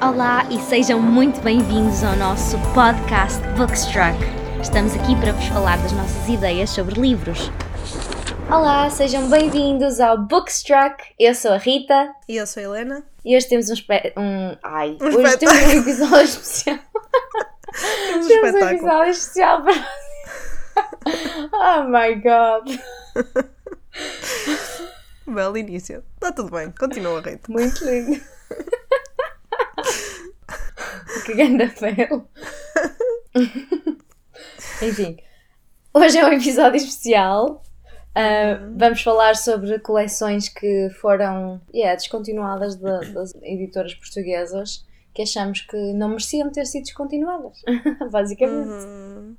Olá e sejam muito bem-vindos ao nosso podcast Bookstruck. Estamos aqui para vos falar das nossas ideias sobre livros. Olá, sejam bem-vindos ao Bookstruck. Eu sou a Rita E eu sou a Helena. e hoje temos um, espe- um ai, Um hoje temos um episódio especial. Temos um Temos um episódio especial para Oh my god. Belo início. Está tudo bem. Continua, Rita. Muito lindo. que grande fel. Enfim, hoje é um episódio especial. Uh, vamos falar sobre coleções que foram yeah, descontinuadas da- das editoras portuguesas que achamos que não mereciam ter sido descontinuadas, basicamente. Uhum.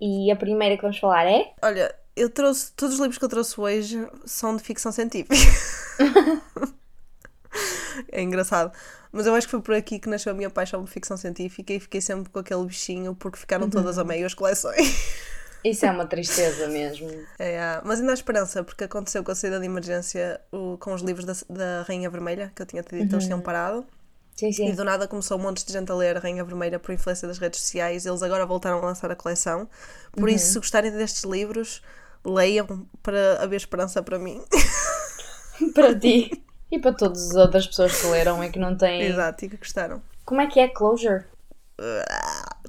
E a primeira que vamos falar é Olha, eu trouxe. Todos os livros que eu trouxe hoje são de ficção científica. é engraçado. Mas eu acho que foi por aqui que nasceu a minha paixão por ficção científica e fiquei sempre com aquele bichinho porque ficaram todas a meio as coleções. Isso é uma tristeza mesmo. É, ah, mas ainda há esperança, porque aconteceu com a saída de emergência o- com os livros da, da Rainha Vermelha, que eu tinha te dito, eles tinham parado. Sim, E sim. do nada começou um monte de gente a ler a Rainha Vermelha por influência das redes sociais. Eles agora voltaram a lançar a coleção. Por isso, se gostarem destes livros, leiam para haver esperança para mim. Para ti e para todas as outras pessoas que leram e que não têm. Exato, e que gostaram. Como é que é closure?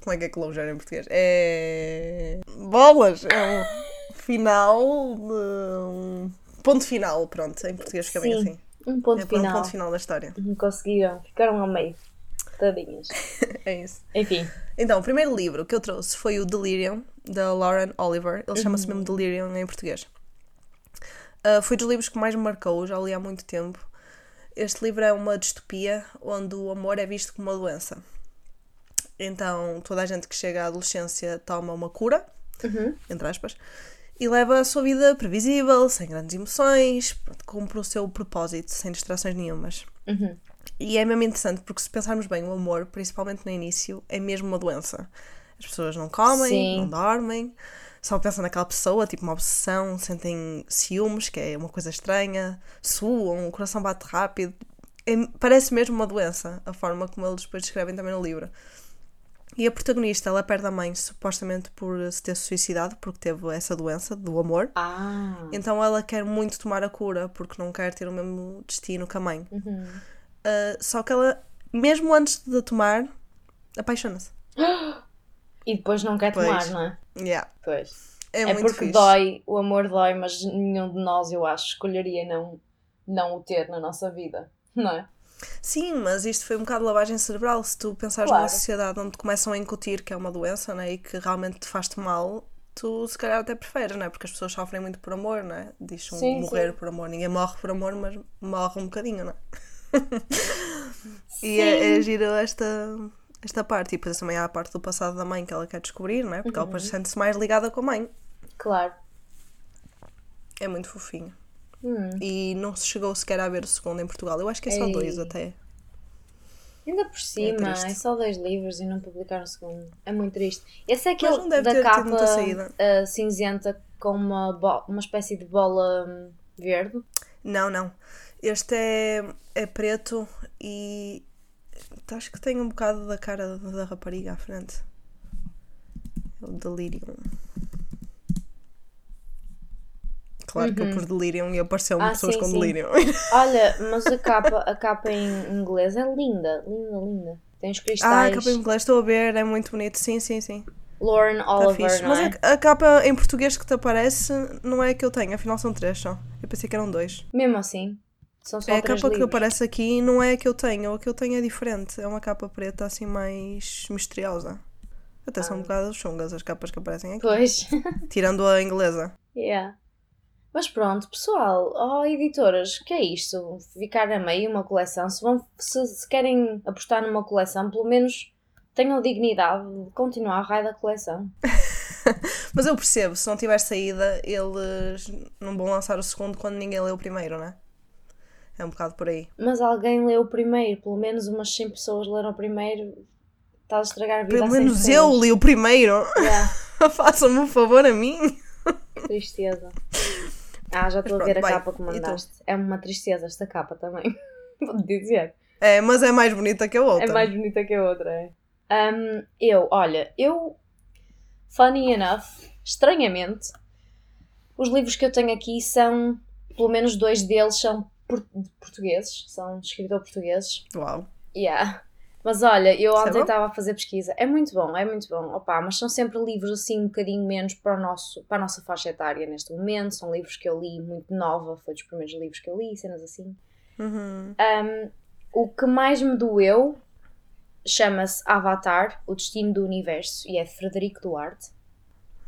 Como é que é closure em português? É. Bolas! É um final de. Um ponto final, pronto. Em português fica bem Sim, assim. Um ponto É para um final. ponto final da história. Não conseguiram, ficaram ao meio. Tadinhas. É isso. Enfim, Então, o primeiro livro que eu trouxe foi o Delirium, da Lauren Oliver. Ele chama-se mesmo Delirium em português. Uh, foi dos livros que mais me marcou, já li há muito tempo. Este livro é uma distopia onde o amor é visto como uma doença. Então, toda a gente que chega à adolescência toma uma cura, entre aspas, e leva a sua vida previsível, sem grandes emoções, cumpre o seu propósito, sem distrações nenhumas. E é mesmo interessante porque se pensarmos bem, o amor, principalmente no início, é mesmo uma doença. As pessoas não comem, Sim. não dormem, só pensam naquela pessoa, tipo uma obsessão, sentem ciúmes, que é uma coisa estranha, suam, o coração bate rápido. É- parece mesmo uma doença, a forma como eles depois descrevem também no livro. E a protagonista, ela perde a mãe supostamente por se ter suicidado, porque teve essa doença do amor. ah, Então ela quer muito tomar a cura porque não quer ter o mesmo destino que a mãe. Ah, só que ela, mesmo antes de a tomar, apaixona-se. e depois não quer Pois. tomar, não é? Yeah. Pois. É, É, porque fixe. dói, o amor dói, mas nenhum de nós, eu acho, escolheria não, não o ter na nossa vida, não é? Sim, mas isto foi um bocado de lavagem cerebral. Se tu pensares Claro. numa sociedade onde começam a incutir que é uma doença né, e que realmente te faz-te mal, tu se calhar até preferes, não é? Porque as pessoas sofrem muito por amor, não é? Diz um Sim, morrer por amor. Ninguém morre por amor, mas morre um bocadinho, não é? e é, é giro esta, esta parte. E depois também há a parte do passado da mãe que ela quer descobrir, não é? Porque ela Uhum. depois sente-se mais ligada com a mãe. Claro. É muito fofinho. Hum. E não se chegou sequer a ver o segundo em Portugal. Eu acho que é só Ei. dois até. Ainda por cima, triste. é, só dois livros e não publicaram o segundo. É muito triste. Esse é aquele da capa ah, cinzenta com uma, uma espécie de bola hum, verde. Não, não. Este é, é preto e acho que tem um bocado da cara da rapariga à frente. É o Delirium. Claro que eu pus Delirium e apareceu-me Uhum. Ah, pessoas sim, com sim. Delirium. Olha, mas a capa, a capa em inglês é linda, linda, linda. Tem os ah, a cristais. capa em inglês, estou a ver, é muito bonito. Sim, sim, sim. Lauren Está Oliver, fixe. não Mas é? a, a capa em português que te aparece não é a que eu tenho, afinal são três só. Eu pensei que eram dois. Mesmo assim, são só É a capa que livros. aparece aqui não é a que eu tenho, a que eu tenho é diferente. É uma capa preta assim mais misteriosa. Até são um bocado chungas as capas que aparecem aqui. Pois. Tirando a inglesa. yeah. Mas pronto, pessoal, oh editoras, que é isto? Ficar a meio uma coleção? Se, vão, se, se querem apostar numa coleção, pelo menos tenham dignidade de continuar a raio da coleção. Mas eu percebo, se não tiver saída, eles não vão lançar o segundo quando ninguém leu o primeiro, né? É um bocado por aí. Mas alguém leu o primeiro, pelo menos umas 100 pessoas leram o primeiro. Estás a estragar a vida Pelo a 100 menos pessoas. eu li o primeiro. Yeah, Façam-me um favor a mim. que tristeza. Ah, já estou a ver a pronto, capa que bem, mandaste. É uma tristeza esta capa também. Vou-te dizer. É, mas é mais bonita que a outra. É mais bonita que a outra, é. Um, eu, olha, eu. Funny enough, estranhamente, os livros que eu tenho aqui são. Pelo menos dois deles são por- portugueses, são de escritor portugueses. Uau. Yeah. Mas olha, eu é ontem estava a fazer pesquisa. É muito bom, é muito bom. Opa, mas são sempre livros assim um bocadinho menos para, o nosso, para a nossa faixa etária neste momento. São livros que eu li muito nova, foi dos primeiros livros que eu li, cenas assim. Uhum. Um, o que mais me doeu chama-se Avatar, O Destino do Universo, e é de Frederico Duarte.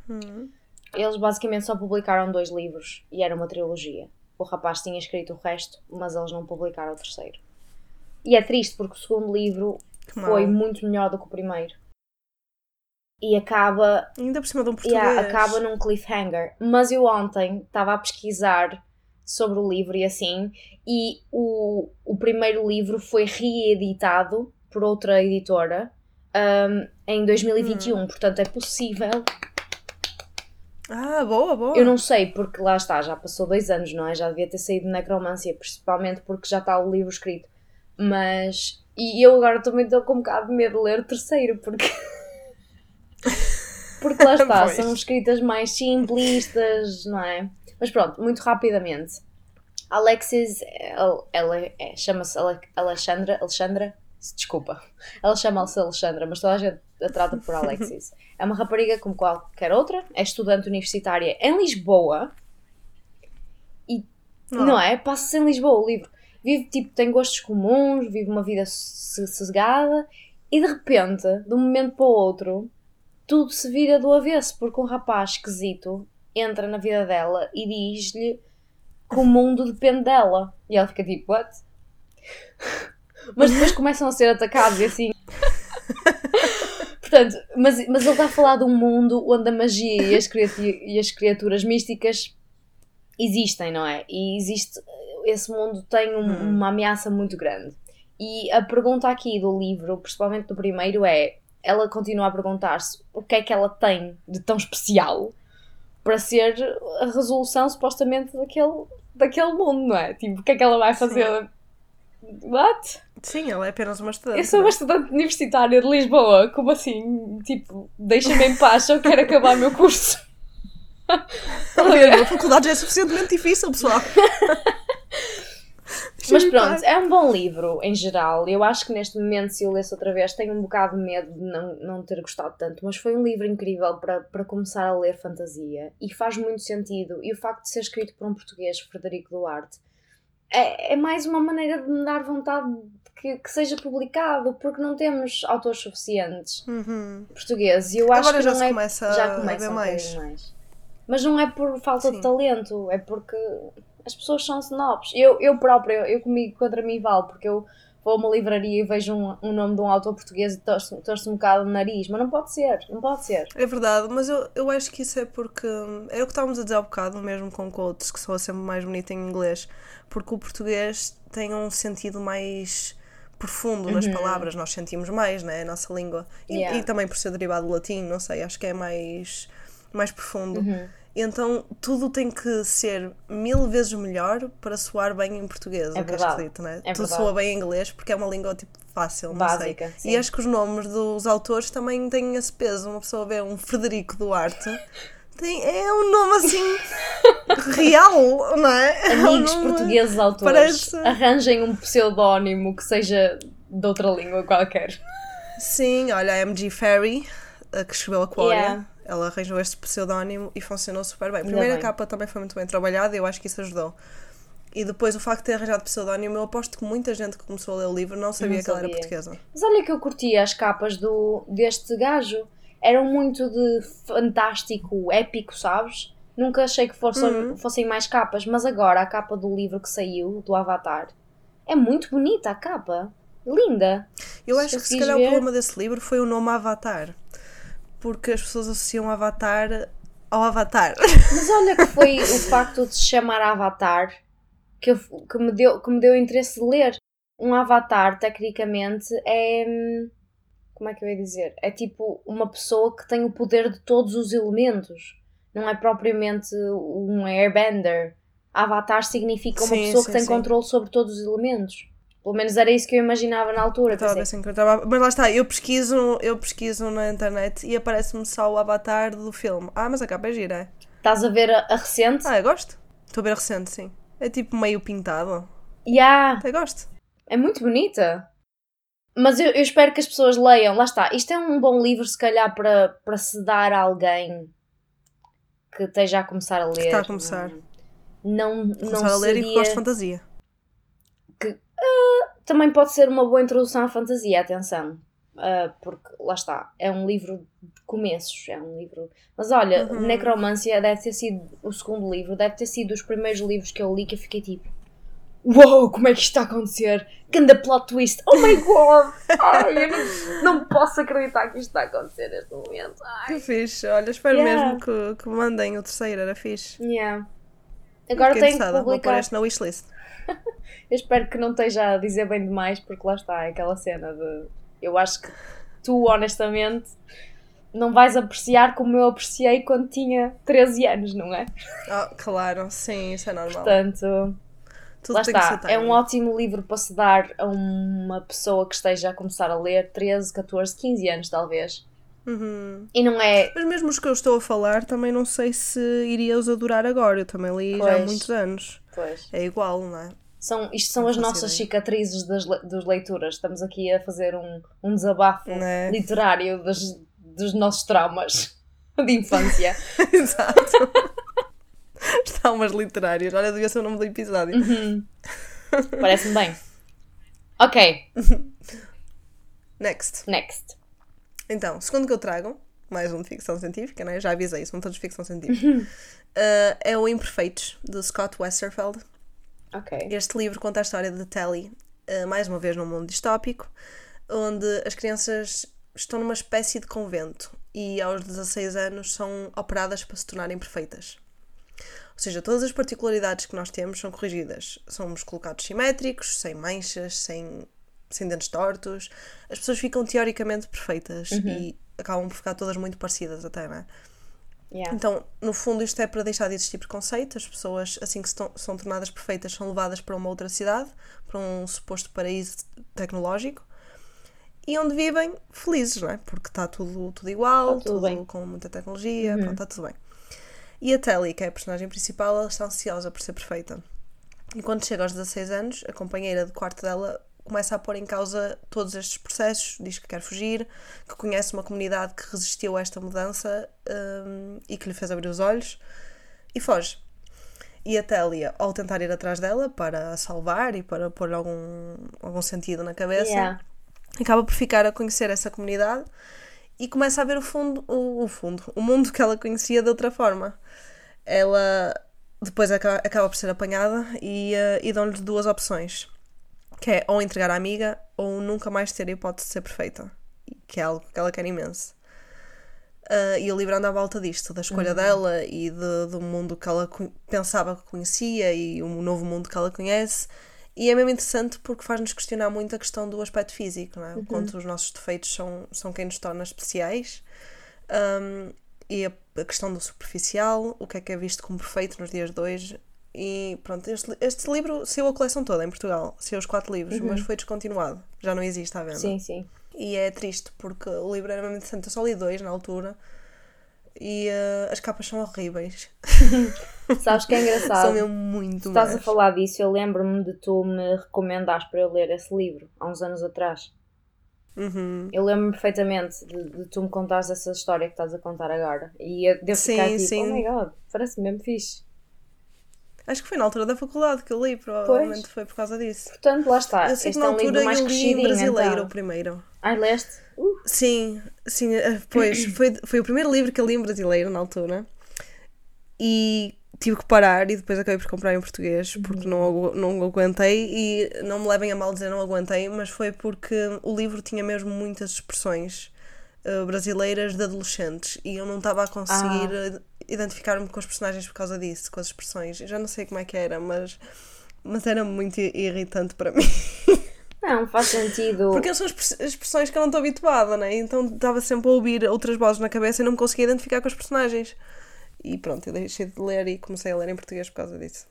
Uhum. Eles basicamente só publicaram dois livros e era uma trilogia. O rapaz tinha escrito o resto, mas eles não publicaram o terceiro. E é triste porque o segundo livro Que foi mal. muito melhor do que o primeiro. E acaba, Ainda por cima de um português. yeah, acaba num cliffhanger. Mas eu ontem estava a pesquisar sobre o livro e assim, e o, o primeiro livro foi reeditado por outra editora um, em 2021. Portanto, é possível Ah, boa, boa. Eu não sei, porque lá está, já passou dois anos, não é? Já devia ter saído Necromancia, principalmente porque já está o livro escrito. Mas. E eu agora também estou com um bocado de medo de ler o terceiro, porque. porque lá está, Pois. são escritas mais simplistas, não é? Mas pronto, muito rapidamente. Alexis, ela, é- chama-se Ale- Alexandra, Alexandra, desculpa, ela chama-se Alexandra, mas toda a gente a trata por Alexis. É uma rapariga como qualquer outra, é estudante universitária em Lisboa, não, é? Passa-se em Lisboa o livro. Vive, tipo, tem gostos comuns, vive uma vida so- sossegada e de repente, de um momento para o outro, tudo se vira do avesso porque um rapaz esquisito entra na vida dela e diz-lhe que o mundo depende dela. E ela fica tipo, what? Mas depois começam a ser atacados e assim. Portanto, mas, mas ele está a falar de um mundo onde a magia e as, e as criaturas místicas existem, não é? E existe. Esse mundo tem um- Hum. uma ameaça muito grande. E a pergunta aqui do livro, principalmente do primeiro, é: ela continua a perguntar-se o que é que ela tem de tão especial para ser a resolução supostamente daquele, daquele mundo, não é? Tipo, o que é que ela vai fazer? What? Sim, ela é apenas uma estudante. Eu sou uma estudante universitária de Lisboa, como assim? Tipo, deixa-me em paz, eu quero acabar o meu curso. Estás a faculdade já é suficientemente difícil, pessoal. Mas pronto, é um bom livro em geral. Eu acho que neste momento, se eu lesse outra vez, tenho um bocado de medo de não, não ter gostado tanto. Mas foi um livro incrível para, para começar a ler fantasia e faz muito sentido. E o facto de ser escrito por um português, Frederico Duarte, é, é mais uma maneira de me dar vontade de que, que seja publicado, porque não temos autores suficientes Uhum. portugueses. E eu acho Agora que já não se é. começa já a começa ver um mais. mais. Mas não é por falta Sim. de talento, é porque as pessoas são snobs. Eu, eu própria, eu comigo contra mim vale, porque eu vou a uma livraria e vejo um, um nome de um autor português e torço, torço um bocado o nariz, mas não pode ser, não pode ser. É verdade, mas eu, eu acho que isso é porque. Era o que estávamos a dizer há bocado, mesmo com quotes, que soa sempre mais bonito em inglês, porque o português tem um sentido mais profundo nas palavras, nós sentimos mais, né? A nossa língua. E, Yeah. e também por ser derivado do latim, não sei, acho que é mais, mais profundo. Uhum. Então tudo tem que ser mil vezes melhor para soar bem em português, É o que é verdade, esquisito, né? é tudo verdade. soa bem em inglês porque é uma língua tipo fácil, não Básica, sei. sim. E acho que os nomes dos autores também têm esse peso. Uma pessoa vê um Frederico Duarte, tem, é um nome assim real, não é? É um Amigos portugueses autores, parece- arranjem um pseudónimo que seja de outra língua qualquer. Sim, olha, a MG Ferry, que escreveu Aquaria, Yeah. Ela arranjou este pseudónimo e funcionou super bem. A primeira bem. capa também foi muito bem trabalhada e eu acho que isso ajudou. E depois o facto de ter arranjado pseudónimo, eu aposto que muita gente que começou a ler o livro não sabia Não que ela era sabia. portuguesa. Mas olha que eu curtia as capas do, deste gajo. Eram muito de fantástico, épico, sabes? Nunca achei que fossem, Uhum. fossem mais capas, mas agora a capa do livro que saiu, do Avatar, é muito bonita a capa. Linda. Eu acho que se calhar ver- o problema desse livro foi o nome Avatar. Porque as pessoas associam Avatar ao Avatar. Mas olha que foi o facto de se chamar Avatar que, eu- que, me deu, que me deu interesse de ler. Um Avatar, tecnicamente, é. hum, Como é que eu ia dizer? É tipo uma pessoa que tem o poder de todos os elementos. Não é propriamente um airbender. Avatar significa uma Sim, pessoa sim, que tem sim. controle sobre todos os elementos. Pelo menos era isso que eu imaginava na altura. Estava a ver Pensei, se encontrava. Mas lá está, eu pesquiso, eu pesquiso na internet e aparece-me só o avatar do filme. Ah, mas a capa é gira, é? Estás a ver a, a recente? Ah, eu gosto. Estou a ver a recente, sim. É tipo meio pintado. Yeah, Até gosto. é muito bonita. Mas eu, eu espero que as pessoas leiam. Lá está. Isto é um bom livro, se calhar, para, para se dar a alguém que esteja a começar a ler. está a começar. Não, não Começar a ler e que seria... gosto de fantasia. Também pode ser uma boa introdução à fantasia, atenção. Ah, porque, lá está, é um livro de começos, é um livro... Mas olha, Uhum. Necromancia deve ter sido o segundo livro, deve ter sido dos primeiros livros que eu li que eu fiquei tipo... Uou, como é que isto está a acontecer? Ganda plot twist! Oh my god! Ai, eu não, não posso acreditar que isto está a acontecer neste momento. Ai. Que fixe. Olha, espero Yeah. mesmo que, que mandem o terceiro, era fixe. Yeah. Agora tenho que interessada, Vou pôr publicar. este na wishlist. Eu espero que não esteja a dizer bem demais, porque lá está, é aquela cena de. Eu acho que tu, honestamente, não vais apreciar como eu apreciei quando tinha 13 anos, não é? Ah, claro, sim, isso é normal. Portanto, Tudo lá está. É um ótimo livro para se dar a uma pessoa que esteja a começar a ler 13, 14, 15 anos, talvez. Uhum. E não é. Mas mesmo os que eu estou a falar, também não sei se iria os adorar agora. Eu também li já há Pois. muitos anos. Pois. É igual, não é? São, isto são Não as nossas ideia. cicatrizes das, dos leituras. Estamos aqui a fazer um, um desabafo Né? literário dos, dos nossos traumas de infância. Exato. Traumas literários. Olha, devia ser o nome do episódio. Uhum. Parece-me bem. Ok, Next. next. Então, segundo que eu trago, mais um de ficção científica, né? Já avisei, são todos de ficção científica. Uh, é o Imperfeitos, de Scott Westerfeld. Ok. Este livro conta a história de Telly, uh, mais uma vez num mundo distópico, onde as crianças estão numa espécie de convento e aos 16 anos são operadas para se tornarem perfeitas. Ou seja, todas as particularidades que nós temos são corrigidas. Somos colocados simétricos, sem manchas, sem, sem dentes tortos. As pessoas ficam teoricamente perfeitas e acabam por ficar todas muito parecidas até, não é? Yeah. Então, no fundo, isto é para deixar de existir preconceito. As pessoas, assim que to- são tornadas perfeitas, são levadas para uma outra cidade, para um suposto paraíso tecnológico, e onde vivem felizes, não é? Porque está tudo, tudo igual, Está tudo bem. com muita tecnologia, pronto, está tudo bem. E a Telly, que é a personagem principal, ela está ansiosa por ser perfeita. E quando chega aos 16 anos, a companheira de quarto dela começa a pôr em causa todos estes processos, diz que quer fugir, que conhece uma comunidade que resistiu a esta mudança hum, e que lhe fez abrir os olhos e foge. E a Télia, ao tentar ir atrás dela para a salvar e para pôr algum, algum sentido na cabeça, Yeah. acaba por ficar a conhecer essa comunidade e começa a ver o fundo, o, o fundo, o mundo que ela conhecia de outra forma. Ela depois acaba, acaba por ser apanhada e, eh, e dão-lhe duas opções, que é ou entregar a amiga ou nunca mais ter a hipótese de ser perfeita, que é algo que ela quer imenso. Ah, e o livro anda à volta disto, da escolha dela e de- do mundo que ela pensava que conhecia e o novo mundo que ela conhece. E é mesmo interessante porque faz-nos questionar muito a questão do aspecto físico, não é? O quanto os nossos defeitos são, são quem nos torna especiais. Um, e a, a questão do superficial, o que é que é visto como perfeito nos dias de hoje. E pronto, este, este livro saiu a coleção toda em Portugal, saiu os quatro livros, mas foi descontinuado, já não existe à venda. Sim, sim. E é triste porque o livro era mesmo interessante. Eu só li dois na altura e eh, as capas são horríveis. Sabes que é engraçado? São mesmo muito Estás a más. falar disso, eu lembro-me de tu me recomendares para eu ler esse livro há uns anos atrás. Uhum. Eu lembro-me perfeitamente de, de tu me contares essa história que estás a contar agora. E eu devo Sim, ficar tipo, sim. oh my god, parece mesmo fixe. Acho que foi na altura da faculdade que eu li, provavelmente foi por causa disso. Portanto, lá está. eu sei este que na é um altura mais eu li em brasileiro então. o primeiro. Ai, leste? Uh, Sim, sim, eh, pois foi, foi o primeiro livro que eu li em brasileiro na altura e tive que parar e depois acabei por comprar em português porque não, não aguentei e não me levem a mal dizer não aguentei, mas foi porque o livro tinha mesmo muitas expressões eh, brasileiras de adolescentes e eu não estava a conseguir eh, identificar-me com os personagens por causa disso, com as expressões. Eu já não sei como é que era, mas, mas era muito irritante para mim. não, faz sentido. Porque são expre- expressões que eu não estou habituada, né? Então estava sempre a ouvir outras vozes na cabeça e não me conseguia identificar com os personagens. E pronto, eu deixei de ler e comecei a ler em português por causa disso.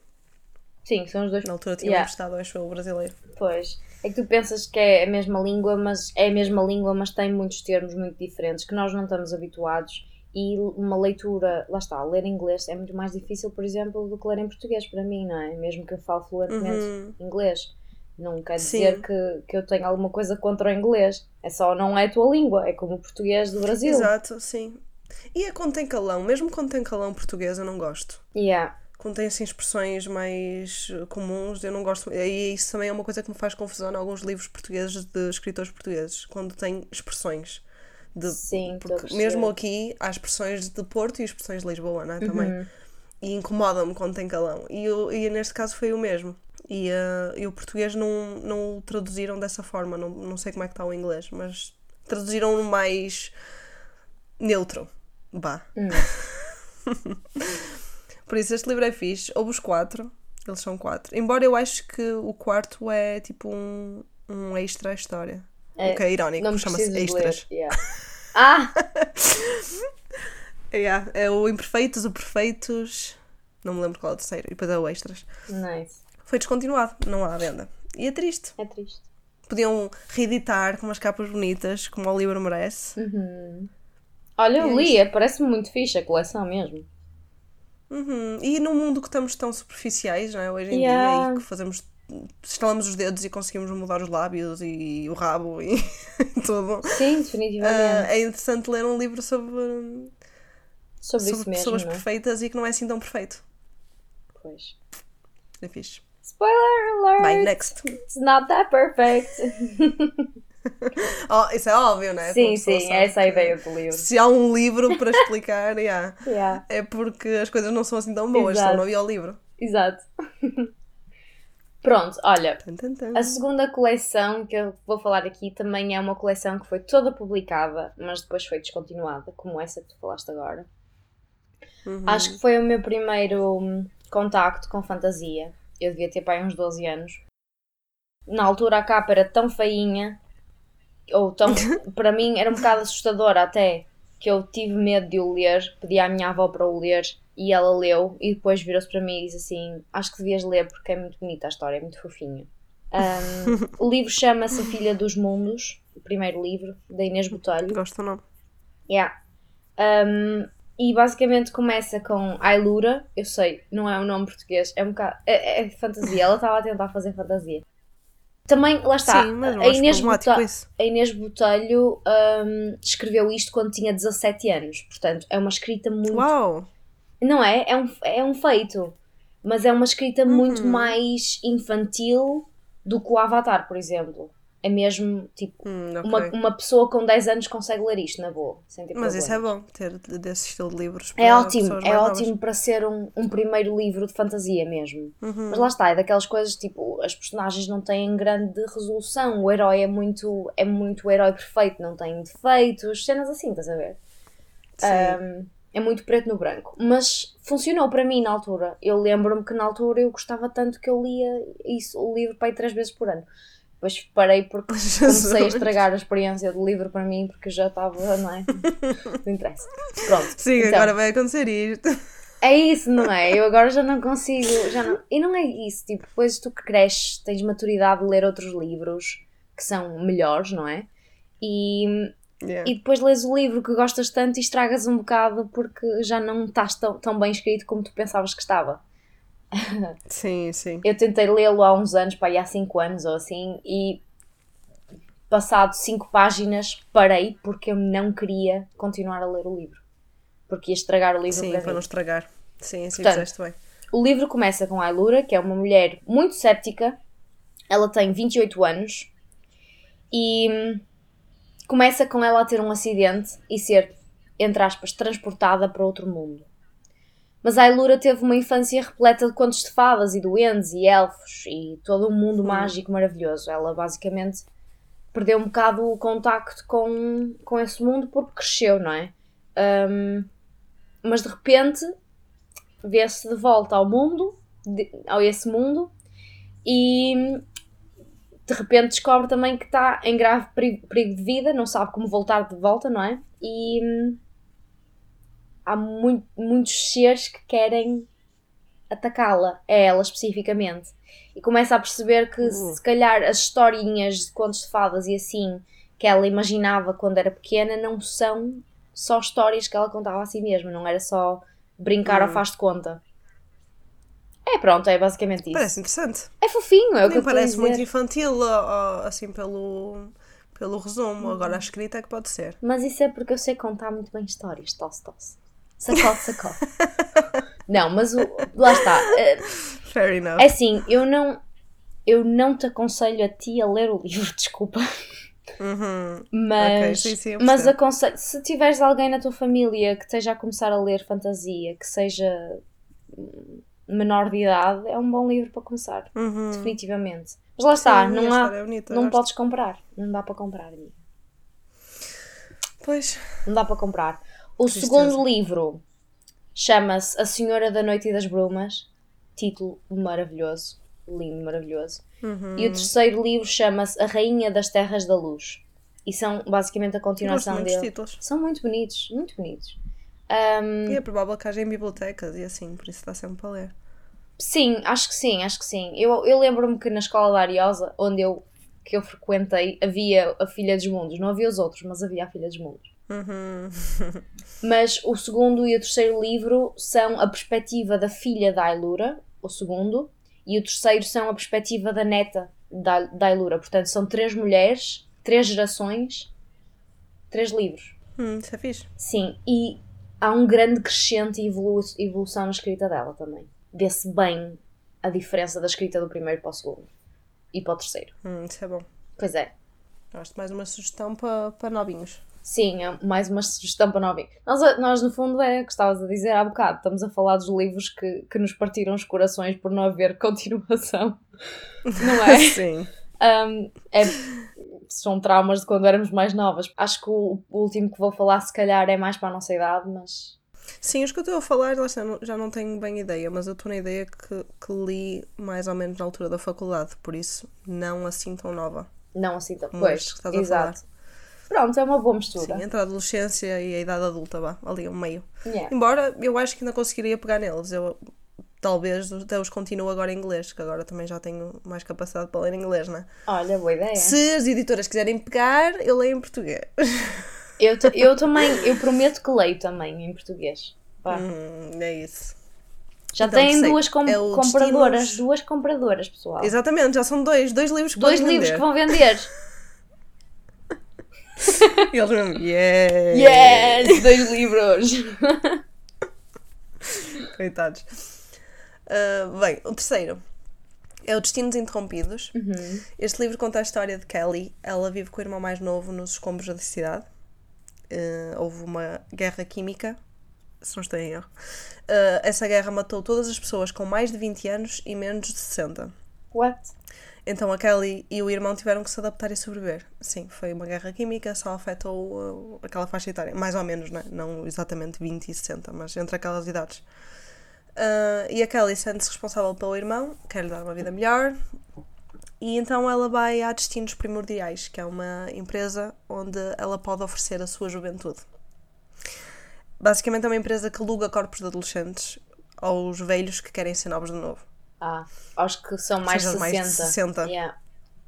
Sim, são os dois. Na altura tinha Yeah. acho eu, o brasileiro. Pois. É que tu pensas que é a mesma língua, mas é a mesma língua, mas tem muitos termos muito diferentes que nós não estamos habituados. E uma leitura, lá está, ler inglês é muito mais difícil, por exemplo, do que ler em português para mim, não é? Mesmo que eu falo fluentemente Uhum. inglês. Não quer Sim. dizer que, que eu tenho alguma coisa contra o inglês. É só não é a tua língua, é como o português do Brasil. Exato, sim. E é quando tem calão, mesmo quando tem calão português, eu não gosto. Yeah. Quando tem assim expressões mais comuns, eu não gosto. E isso também é uma coisa que me faz confusão em alguns livros portugueses de escritores portugueses, quando tem expressões. De, Sim, porque mesmo aqui há expressões de Porto e expressões de Lisboa, não é? Também. Uhum. E incomoda-me quando tem calão. E, eu, e neste caso foi o mesmo. E, eh, e o português não, não o traduziram dessa forma. Não, não sei como é que está o inglês, mas traduziram mais neutro. Bah. Hum. Por isso este livro é fixe. Houve os quatro. Eles são quatro. Embora eu acho que o quarto é tipo um, um extra à história. É, o que é irónico, chama-se extras. ler. Yeah. Ah! Yeah, é o Imperfeitos, o Perfeitos. Não me lembro qual é o terceiro. E depois é o extras. Nice. Foi descontinuado, não há à venda. E é triste. É triste. Podiam reeditar com umas capas bonitas, como o livro merece. Olha, E é eu li, parece-me muito fixe a coleção mesmo. Uhum. E num mundo que estamos tão superficiais, não é? Hoje em Yeah. dia, e que fazemos. Estalamos os dedos e conseguimos mudar os lábios e o rabo e, tudo. Sim, definitivamente. Ah, é interessante ler um livro sobre, sobre, sobre mesmo, pessoas não é? perfeitas e que não é assim tão perfeito. Pois. É fixe. Spoiler alert! Bye, next. It's not that perfect. Oh, isso é óbvio, não é? sim, sim, sabe essa é a ideia do livro. Se há um livro para explicar, yeah, Yeah, é porque as coisas não são assim tão boas, Exato. senão não havia o livro. exato. Pronto, olha, a segunda coleção que eu vou falar aqui também é uma coleção que foi toda publicada, mas depois foi descontinuada, como essa que tu falaste agora. Uhum. Acho que foi o meu primeiro hum, contacto com fantasia. Eu devia ter pai uns 12 anos. Na altura a capa era tão feinha, ou tão. para mim era um bocado assustadora até, que eu tive medo de o ler, pedi à minha avó para o ler e ela leu e depois virou-se para mim e disse assim: Acho que devias ler porque é muito bonita a história, é muito fofinha. Hum, o livro chama-se Filha dos Mundos, o primeiro livro, da Inês Botelho. Gosto ou não? Yeah. Um, e basicamente começa com Ailura, eu sei, não é um nome português, é um bocado. É, é fantasia, ela estava a tentar fazer fantasia. Também, lá está, Sim, a, Inês Botelho, a Inês Botelho um, escreveu isto quando tinha 17 anos, portanto é uma escrita muito. Uau! Não é? É um, é um feito, mas é uma escrita muito Uhum. mais infantil do que o Avatar, por exemplo. É mesmo tipo. Hum, ok. Uma, uma pessoa com 10 anos consegue ler isto, na boa, sem ter Mas isso é bom, ter de- desse estilo de livros. É ótimo, é novas. ótimo para ser um, um primeiro livro de fantasia mesmo. Uhum. Mas lá está, é daquelas coisas tipo, as personagens não têm grande resolução, o herói é muito, é muito o herói perfeito, não tem defeitos, cenas assim, estás a ver? Sim. Um, é muito preto no branco. Mas funcionou para mim na altura. Eu lembro-me que na altura eu gostava tanto que eu lia isso, o livro para aí três vezes por ano. Depois parei porque comecei a estragar a experiência do livro para mim porque já estava, não é? Não interessa. Pronto. Sim, então. agora vai acontecer isto. É isso, não é? Eu agora já não consigo, já não... E não é isso, tipo, depois tu que cresces, tens maturidade de ler outros livros que são melhores, não é? E, Yeah. e depois lês o livro que gostas tanto e estragas um bocado porque já não estás tão, tão bem escrito como tu pensavas que estava. Sim, sim. Eu tentei lê-lo há uns anos, para aí há 5 anos ou assim, e passado 5 páginas parei porque eu não queria continuar a ler o livro. Porque ia estragar o livro Sim, para para não estragar. Sim, assim Portanto, fizeste bem. O livro começa com a Ailura, que é uma mulher muito céptica. Ela tem 28 anos e hum, começa com ela a ter um acidente e ser, entre aspas, transportada para outro mundo. Mas a Ailura teve uma infância repleta de contos de fadas e duendes e elfos e todo um mundo mágico maravilhoso. Ela basicamente perdeu um bocado o contacto com, com esse mundo porque cresceu, não é? Hum, mas de repente vê-se de volta ao mundo, de- ao esse mundo, e de repente descobre também que está em grave peri- perigo de vida, não sabe como voltar de volta, não é? E hum, há mui- muitos seres que querem atacá-la, é ela especificamente. E começa a perceber que Uh. se calhar as historinhas de contos de fadas e assim que ela imaginava quando era pequena não são só histórias que ela contava a si mesma, não era só brincar Hum. ou faz de conta. É pronto, é basicamente isso. Parece interessante. É fofinho, é o que Nem parece muito infantil, assim, pelo, pelo resumo. Uhum. Agora a escrita é que pode ser. Mas isso é porque eu sei contar muito bem histórias, tosse, tosse. Sacode, sacode. não, mas o, lá está. Eh, Fair enough. É assim, eu não, eu não te aconselho a ti a ler o livro, desculpa. Uhum. Mas, Ok, sim, sim, mas aconselho, se tiveres alguém na tua família que esteja a começar a ler fantasia, que seja menor de idade, é um bom livro para começar, Uhum. definitivamente. Mas lá está, Sim, não, há, é bonita, não podes comprar, não dá para comprar, amiga. Pois. não dá para comprar. O Tristeza. segundo livro chama-se A Senhora da Noite e das Brumas, título maravilhoso, lindo, maravilhoso. Uhum. E o terceiro livro chama-se A Rainha das Terras da Luz. E são basicamente a continuação dele. títulos. São muito bonitos, muito bonitos. Ahm, E é provável que haja em bibliotecas e assim, por isso está sempre para ler. sim, acho que sim, acho que sim. Eu, eu lembro-me que na escola da Ariosa, onde eu, que eu frequentei, havia a Filha dos Mundos. Não havia os outros, mas havia a Filha dos Mundos. Uhum. Mas o segundo e o terceiro livro são a perspectiva da filha da Ailura, o segundo, e o terceiro são a perspectiva da neta da, da Ailura. Portanto, são três mulheres, três gerações, três livros. Hum, isso é fixe. Sim, e há um grande crescente e evolu- evolução na escrita dela também. Vê-se bem a diferença da escrita do primeiro para o segundo e para o terceiro. Hum, isso é bom. Pois é. Gosto mais uma sugestão para, para novinhos. Sim, é mais uma sugestão para novinho. Nós, nós, no fundo, é o que estavas a dizer há bocado. Estamos a falar dos livros que, que nos partiram os corações por não haver continuação. Não é? Sim. Um, é são traumas de quando éramos mais novas. Acho que o, último que vou falar, se calhar, é mais para a nossa idade, mas. Sim, os que eu estou a falar, lá está, não- já não tenho bem ideia, mas eu estou na ideia que, que li mais ou menos na altura da faculdade, por isso não assim tão nova. Não assim tão. Pois, estás a exato. Pronto, é uma boa mistura. Sim, entre a adolescência e a idade adulta, vá, ali ao meio. Yeah. Embora eu acho que ainda conseguiria pegar neles, eu talvez até os continuo agora em inglês, que agora também já tenho mais capacidade para ler em inglês, né? Olha, boa ideia. Se as editoras quiserem pegar, eu leio em português. Eu, eu também, eu prometo que leio também em português. Hum, é isso. Já Então, têm duas com- é compradoras, Destinos- duas compradoras, pessoal. Exatamente, já são dois, dois livros que Dois livros vender. que vão vender. E eles mesmo, yeah! Yes! Dois livros. Coitados. Ah, bem, o terceiro é o Destinos Interrompidos. Uhum. Este livro conta a história de Kelly. Ela vive com o irmão mais novo nos escombros da cidade. Ah, houve uma guerra química, se não estou em erro. Ah, essa guerra matou todas as pessoas com mais de 20 anos e menos de 60. What? Então a Kelly e o irmão tiveram que se adaptar e sobreviver. Sim, foi uma guerra química, só afetou uh, aquela faixa etária. Mais ou menos, né? não exatamente 20 e 60, mas entre aquelas idades. Uh, e a Kelly sente-se responsável pelo irmão, quer lhe dar uma vida melhor. E então ela vai à Destinos Primordiais, que é uma empresa onde ela pode oferecer a sua juventude. Basicamente é uma empresa que aluga corpos de adolescentes aos velhos que querem ser novos de novo. Ah, acho que são mais seja, 60. mais de 60. Yeah.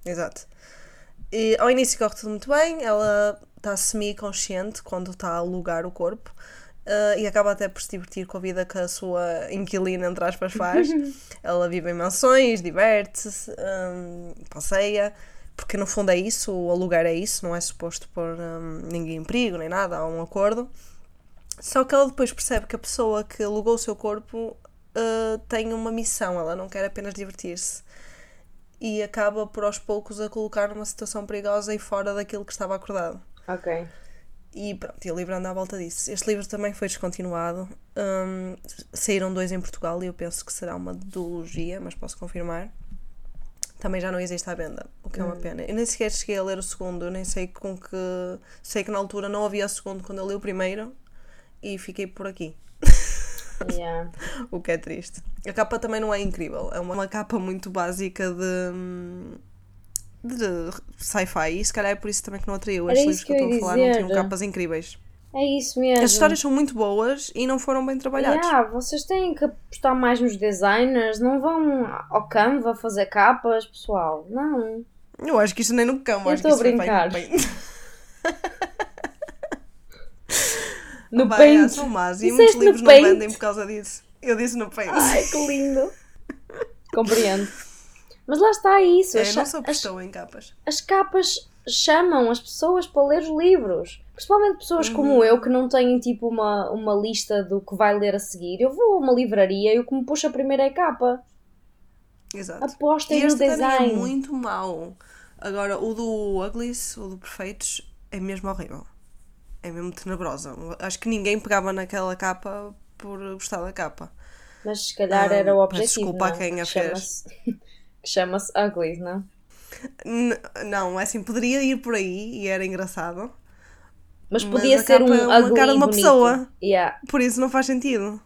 Exato. E ao início corre tudo muito bem, ela está semi-consciente quando está a alugar o corpo eh, e acaba até por se divertir com a vida que a sua inquilina, entre aspas, faz. ela vive em mansões, diverte-se, hum, passeia, porque no fundo é isso, o alugar é isso, não é suposto pôr hum, ninguém em perigo nem nada, há um acordo. Só que ela depois percebe que a pessoa que alugou o seu corpo eh, tem uma missão, ela não quer apenas divertir-se e acaba por aos poucos a colocar numa situação perigosa e fora daquilo que estava acordado. Ok. E pronto, e o livro anda à volta disso. Este livro também foi descontinuado. Hum, saíram dois em Portugal e eu penso que será uma duologia, mas posso confirmar. Também já não existe à venda, o que é uma pena. Eu nem sequer cheguei a ler o segundo, nem sei com que. Sei que na altura não havia o segundo quando eu li o primeiro e fiquei por aqui. Yeah. O que é triste. A capa também não é incrível. É uma, uma capa muito básica de. De sci-fi. E se calhar é por isso também que não atraiu. Era Estes livros que eu estou a falar não tinham capas incríveis. É isso mesmo. As histórias são muito boas e não foram bem trabalhadas. Yeah, vocês têm que apostar mais nos designers, não vão ao Canva fazer capas, pessoal. Não. Eu acho que isto nem no cão, Eu acho que estou a brincar. feito No no Paint. Paint. São más e muitos livros não Paint? vendem por causa disso. Eu disse no Paint. Ai, que lindo. Compreendo. Mas lá está isso. É, as, não as, pessoa em capas. as capas chamam as pessoas para ler os livros. Principalmente pessoas Uhum. como eu que não têm tipo uma, uma lista do que vai ler a seguir. Eu vou a uma livraria e o que me puxa primeiro é a capa. Exato. Apostem E no também design. é muito mau. Agora, o do Uglies, o do Perfeitos, é mesmo horrível. É mesmo tenebrosa. Acho que ninguém pegava naquela capa por gostar da capa. Mas se calhar Ah, era o peço objetivo. desculpa a não? quem a fez. Chama-se Uglies, não? N- não, é assim, poderia ir por aí e era engraçado. Mas Mas podia a ser um é uma ugly cara de uma bonito. pessoa. Yeah, Por isso não faz sentido.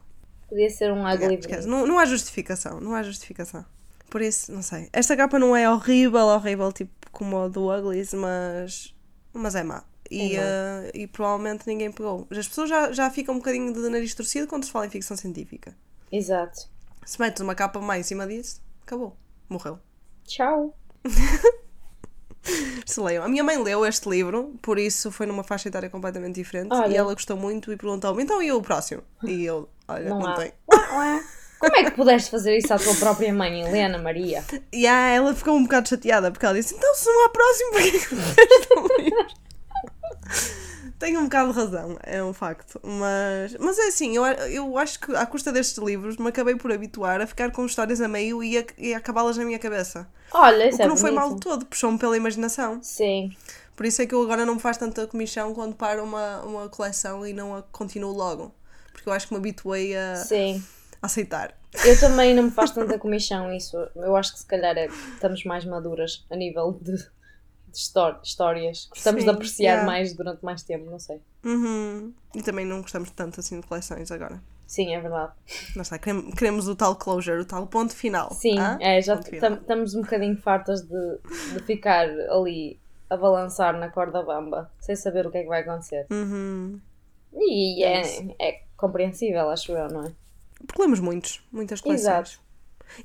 podia ser um ugly Yeah. Não, não há justificação, não há justificação. Por isso, não sei. Esta capa não é horrível, horrível, tipo como a do Uglies, mas, mas é má. E, É eh, e provavelmente ninguém pegou. As pessoas já, já ficam um bocadinho de nariz torcido quando se fala em ficção científica. Exato. Se metes uma capa má em cima disso, acabou. Morreu. Tchau. Se leiam. A minha mãe leu este livro, por isso foi numa faixa etária completamente diferente. Olha. E ela gostou muito e perguntou-me: então e o próximo? E eu, olha, Não não, tem. Como é que pudeste fazer isso à tua própria mãe, Helena Maria? E ah, ela ficou um bocado chateada porque ela disse: Então, se não há próximo, porquê que livro? Tenho um bocado de razão, é um facto. Mas, mas é assim, eu, eu acho que à custa destes livros me acabei por habituar a ficar com histórias a meio e a, e a acabá-las na minha cabeça. Olha, O isso que é não foi bonito. mal todo, puxou-me pela imaginação. Sim. Por isso é que eu agora não me faz tanta comissão quando paro uma, uma coleção e não a continuo logo. Porque eu acho que me habituei a Sim. aceitar. Eu também não me faz tanta comichão isso. Eu acho que se calhar é- estamos mais maduras a nível de, histórias. Gostamos de Sim, apreciar yeah. mais durante mais tempo, não sei. Uhum. E também não gostamos tanto assim de coleções agora. Sim, é verdade. Está, queremos, queremos o tal closure, o tal ponto final. Sim, Hã? é, já estamos um bocadinho fartas de, de ficar ali a balançar na corda bamba, sem saber o que é que vai acontecer. Uhum. E É é, é compreensível, acho eu, não é? Porque lemos muitos, muitas coleções. Exato.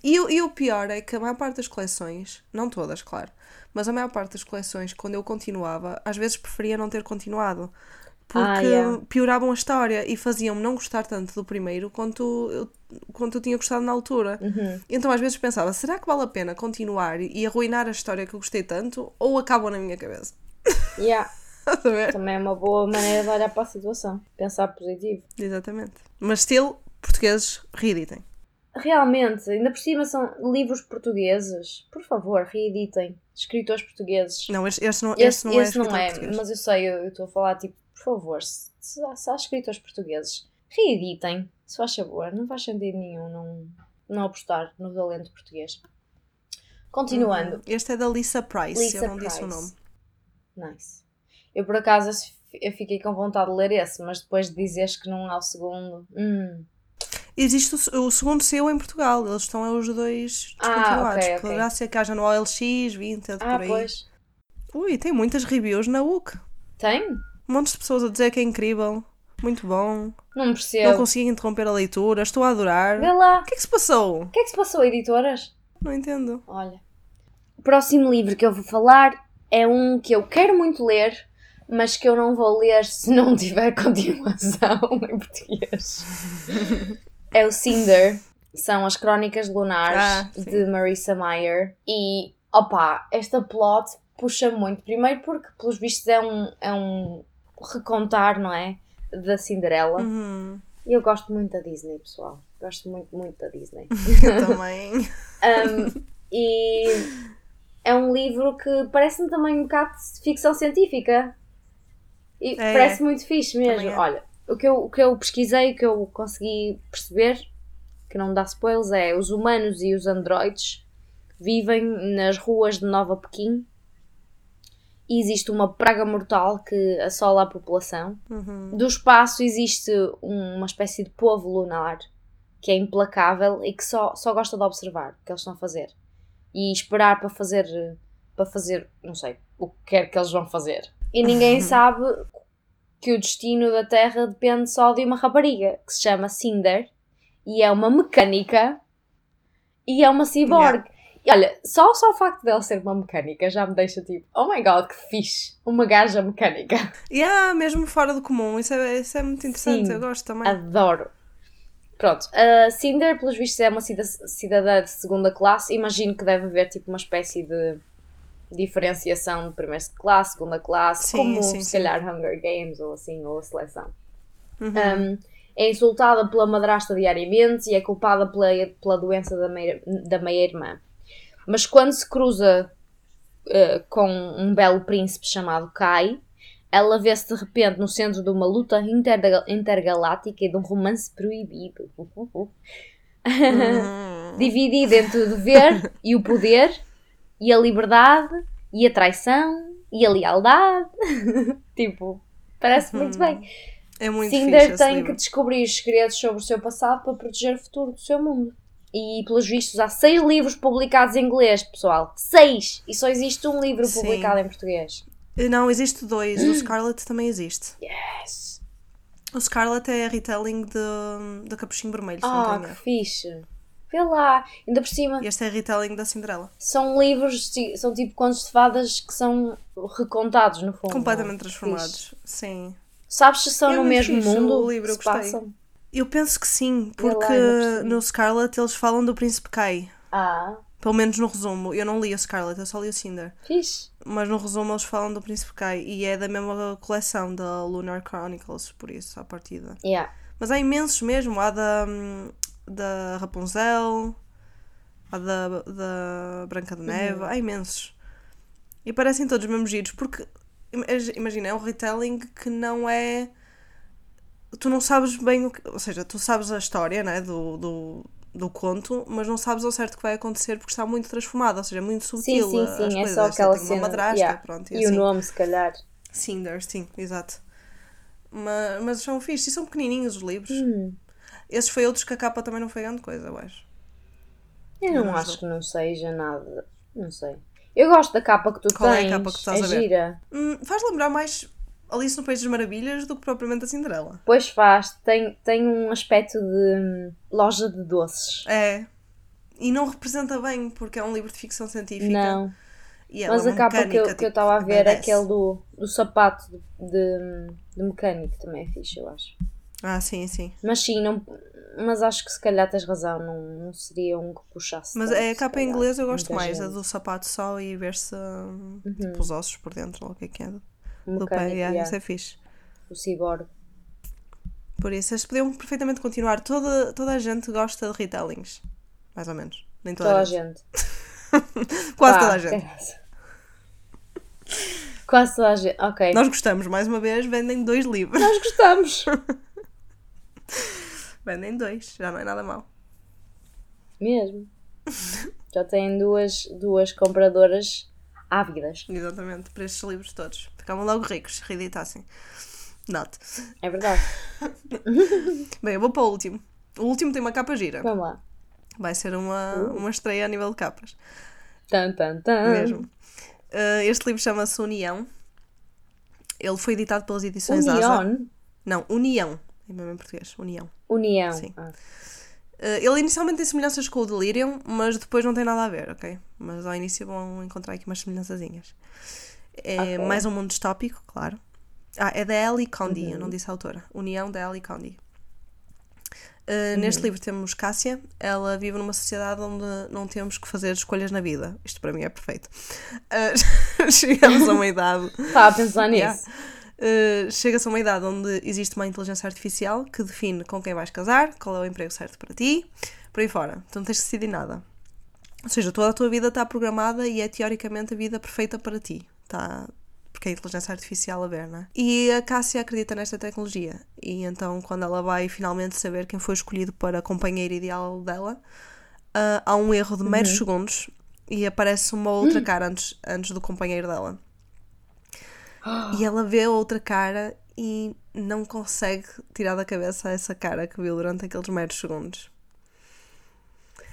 E, o- e o pior é que a maior parte das coleções, não todas, claro, mas a maior parte das coleções, quando eu continuava, às vezes preferia não ter continuado. Porque Ah, yeah. pioravam a história e faziam-me não gostar tanto do primeiro quanto eu, quanto eu tinha gostado na altura. Uhum. Então às vezes pensava, será que vale a pena continuar e arruinar a história que eu gostei tanto ou acabam na minha cabeça? Yeah, também é uma boa maneira de olhar para a situação. Pensar positivo. Exatamente. Mas still, portugueses, reeditem. Realmente, ainda por cima são livros portugueses. Por favor, reeditem. Escritores portugueses. Não, este não, Esse, não é esse não é, português. mas eu sei, eu estou a falar tipo, por favor, se, se, há- se há escritores portugueses, reeditem, se faz favor, não faz sentido nenhum não, não apostar no talento português. Continuando, Uhum. Este é da Lisa Price, Lisa eu não disse o Price. nome. nice. Eu por acaso eu fiquei com vontade de ler esse, mas depois de dizeres que não há o segundo, hum, Existe o, o segundo seu em Portugal, eles estão é os dois Ah, descontinuados. ok, ok. Poderá ser que haja no OLX, Vinted, ah, por aí. pois, Ui, tem muitas reviews na UC. tem? Montes de pessoas a dizer que é incrível, muito bom. Não Não percebo. consegui interromper a leitura, estou a adorar. Vê lá, O que é que se passou? o que é que se passou, editoras? Não entendo. Olha. O próximo livro que eu vou falar é um que eu quero muito ler, mas que eu não vou ler se não tiver continuação em português. é o Cinder. São as Crónicas Lunares Ah, de Marissa Meyer. E, opa, esta plot puxa muito. Primeiro porque, pelos vistos, é um, é um recontar, não é? Da Cinderela. Uhum. E eu gosto muito da Disney, pessoal. Gosto muito, muito da Disney. Eu também. Um, e é um livro que parece-me também um bocado de ficção científica. E É, parece muito fixe mesmo. É. Olha, o que, eu, o que eu pesquisei, o que eu consegui perceber, que não dá spoilers, é os humanos e os androides vivem nas ruas de Nova Pequim e existe uma praga mortal que assola a população. Uhum. Do espaço existe um- uma espécie de povo lunar que é implacável e que só, só gosta de observar o que eles estão a fazer e esperar para fazer, para fazer, não sei, o que quer que eles vão fazer. E ninguém sabe que o destino da Terra depende só de uma rapariga que se chama Cinder e é uma mecânica e é uma cyborg. E olha, só, só o facto dela ser uma mecânica já me deixa tipo, oh my god, que fixe! Uma gaja mecânica. E yeah, mesmo fora do comum, isso é, isso é muito interessante, Sim. eu gosto também. Adoro. Pronto, a Cinder, pelos vistos, é uma cida- cidadã de segunda classe. Imagino que deve haver tipo uma espécie de diferenciação de primeira classe, segunda classe, Sim, como sim, se sim. calhar Hunger Games ou assim, ou a seleção. Uhum. Um, é insultada pela madrasta diariamente e é culpada pela, pela doença da meia, da meia-irmã. Mas quando se cruza uh, com um belo príncipe chamado Kai, ela vê-se de repente no centro de uma luta interga- intergaláctica e de um romance proibido. Hum. Dividida entre o dever e o poder, e a liberdade, e a traição, e a lealdade. tipo, parece muito bem. É muito Cinder tem livro. que descobrir os segredos sobre o seu passado para proteger o futuro do seu mundo. E, pelos vistos, há seis livros publicados em inglês, pessoal. Seis! E só existe um livro Sim. publicado em português. Eh, Não, existe dois. O Scarlet também existe. Yes! O Scarlet é a retelling de, de Capuchinho Vermelho, se não Ah, tenho que fixe! Vê lá! Ainda por cima, este é a retelling da Cinderela. são livros, são tipo contos de fadas que são recontados, no fundo. Completamente é? Fixe. transformados. Sim. Sabes se são É no mesmo fixe o mundo? livro, eu gostei. passam? Eu penso que sim, lá, porque cima. no Scarlet eles falam do Príncipe Kai. Ah, Pelo menos no resumo. Eu não li o Scarlet, eu só li o Cinder. fixe. Mas no resumo eles falam do Príncipe Kai. E é da mesma coleção da Lunar Chronicles, por isso, à partida. Yeah. Mas há imensos mesmo. Há da, hum, da Rapunzel, há da, da Branca de Neve, Uhum. há imensos. E parecem todos mesmo giros, porque im- imagina, é um retelling que não é. Tu não sabes bem o que. Ou seja, tu sabes a história né, do, do, do conto, mas não sabes ao certo o que vai acontecer porque está muito transformado, ou seja, é muito Sim, subtil. sim, as sim. É só aquela cena. Uma madrasta, yeah. pronto, E, e, o assim. nome, se calhar. Cinder, sim, exato. Mas, mas são fixes e são pequenininhos os livros. Hum. Esses foi outros que a capa também não foi grande coisa, eu acho. Eu não Não acho que não seja nada. Não sei. Eu gosto da capa que tu Qual é a tens. capa que tu estás é a ver? gira. Hum, faz lembrar mais Alice no País das Maravilhas do que propriamente a Cinderela. Pois faz. Tem, tem um aspecto de hum, loja de doces. É. E não representa bem, porque é um livro de ficção científica. Não. Mas é a capa que eu tipo, estava a ver é aquele do, do sapato de, de, de mecânico. Também é fixe, eu acho. Ah, sim, sim. Mas sim, não, mas acho que se calhar tens razão. Não, não seria um que puxasse. Mas tanto, é a capa em calhar, inglês eu gosto mais, a gente. do sapato só e ver-se hum, tipo, os ossos por dentro, ou o que é que é. Do O pé, yeah, isso é fixe. o cyborg. Por isso, eles podiam perfeitamente continuar. Toda, toda a gente gosta de retellings. Mais ou menos. Nem toda, Toda a a gente. gente. Quase Pá, toda a gente. Quase toda a gente. Ok. Nós gostamos, mais uma vez, vendem dois livros. Nós gostamos. Vendem dois, já não é nada mau. Mesmo. Já têm duas, duas compradoras ávidas. Exatamente, para estes livros todos. Ficavam logo ricos, se reeditassem. Not. É verdade. Bem, eu vou para o último. O último tem uma capa gira. Vamos lá. Vai ser uma, Uh. uma estreia a nível de capas. Tan, tan, tan. Mesmo. Uh, este livro chama-se União. Ele foi editado pelas edições Asa. União. Não, União. É mesmo em português. União. União. Sim. Ah. Uh, ele inicialmente tem semelhanças com o Delirium, mas depois não tem nada a ver, ok? Mas ao início vão encontrar aqui umas semelhançazinhas. É Ok. mais um mundo distópico, claro. Ah, é da Ellie Condi, Uhum. eu não disse a autora. União da Ellie Condi. Uhum. Uh, Neste livro temos Cássia. Ela vive numa sociedade onde não temos que fazer escolhas na vida. Isto para mim é perfeito. Uh, chegamos a uma idade Estava a pensar Yeah. Uh, chega-se a uma idade onde existe uma inteligência artificial que define com quem vais casar, qual é o emprego certo para ti, por aí fora. Tu não tens de decidir nada. Ou seja, toda a tua vida está programada e é teoricamente a vida perfeita para ti. Está. Porque é a inteligência artificial a ver, não é? E a Cássia acredita nesta tecnologia. E então, quando ela vai finalmente saber quem foi escolhido para a companheira ideal dela, uh, há um erro de meros segundos e aparece uma outra cara antes, antes do companheiro dela. E ela vê a outra cara e não consegue tirar da cabeça essa cara que viu durante aqueles meros segundos.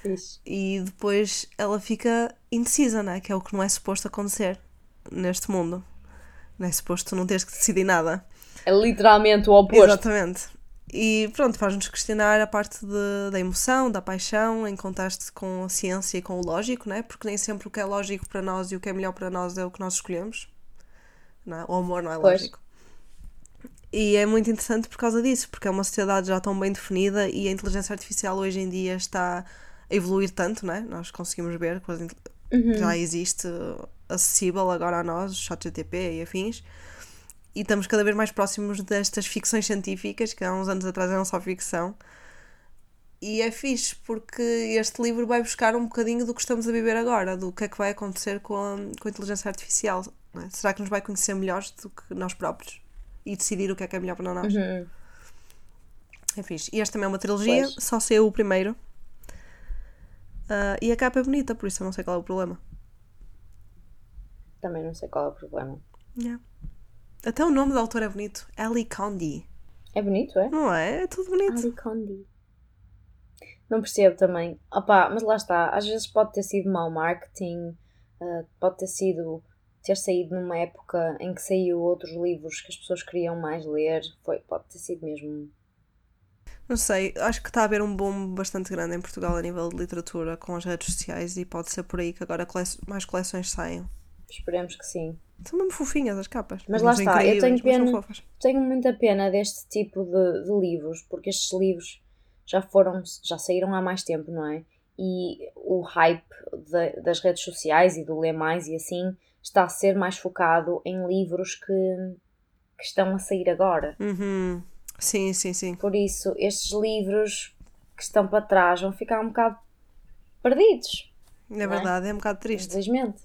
Fixe. E depois ela fica indecisa, não é? Que é o que não é suposto acontecer neste mundo. Não é suposto não teres que decidir nada. É literalmente o oposto. Exatamente. E pronto, faz-nos questionar a parte de, da emoção, da paixão, em contraste com a ciência e com o lógico, né? Porque nem sempre o que é lógico para nós e o que é melhor para nós é o que nós escolhemos. Não é? O amor não é Pois. lógico. E é muito interessante por causa disso, porque é uma sociedade já tão bem definida e a inteligência artificial hoje em dia está a evoluir tanto, né? Nós conseguimos ver que inte- já existe acessível agora a nós, o ChatGTP e afins. E estamos cada vez mais próximos destas ficções científicas, que há uns anos atrás eram só ficção. E é fixe, porque este livro vai buscar um bocadinho do que estamos a viver agora, do que é que vai acontecer com a, com a inteligência artificial. É? Será que nos vai conhecer melhores do que nós próprios? E decidir o que é que é melhor para nós? Uhum. É fixe. E esta também é uma trilogia, Pois. só saiu o primeiro. Ah, e a capa é bonita, por isso eu não sei qual é o problema. Também não sei qual é o problema. Yeah. Até o nome da autora é bonito. Ali Condi. É bonito, é? Não é? É tudo bonito. Ali Condi. Não percebo também. Opá, mas lá está. Às vezes pode ter sido mau marketing, ah, pode ter sido ter saído numa época em que saiu outros livros que as pessoas queriam mais ler. Foi, pode ter sido mesmo. Não sei, acho que está a haver um boom bastante grande em Portugal a nível de literatura com as redes sociais e pode ser por aí que agora cole- mais coleções saiam. Esperemos que sim. São mesmo fofinhas as capas. Mas lá está, eu tenho pena-. Tenho muita pena deste tipo de, de livros, porque estes livros já foram, já saíram há mais tempo, não é? E o hype da- das redes sociais e do ler mais e assim está a ser mais focado em livros que, que estão a sair agora. Uhum. Sim, sim, sim. Por isso, estes livros que estão para trás vão ficar um bocado perdidos, É verdade, é um bocado triste. infelizmente.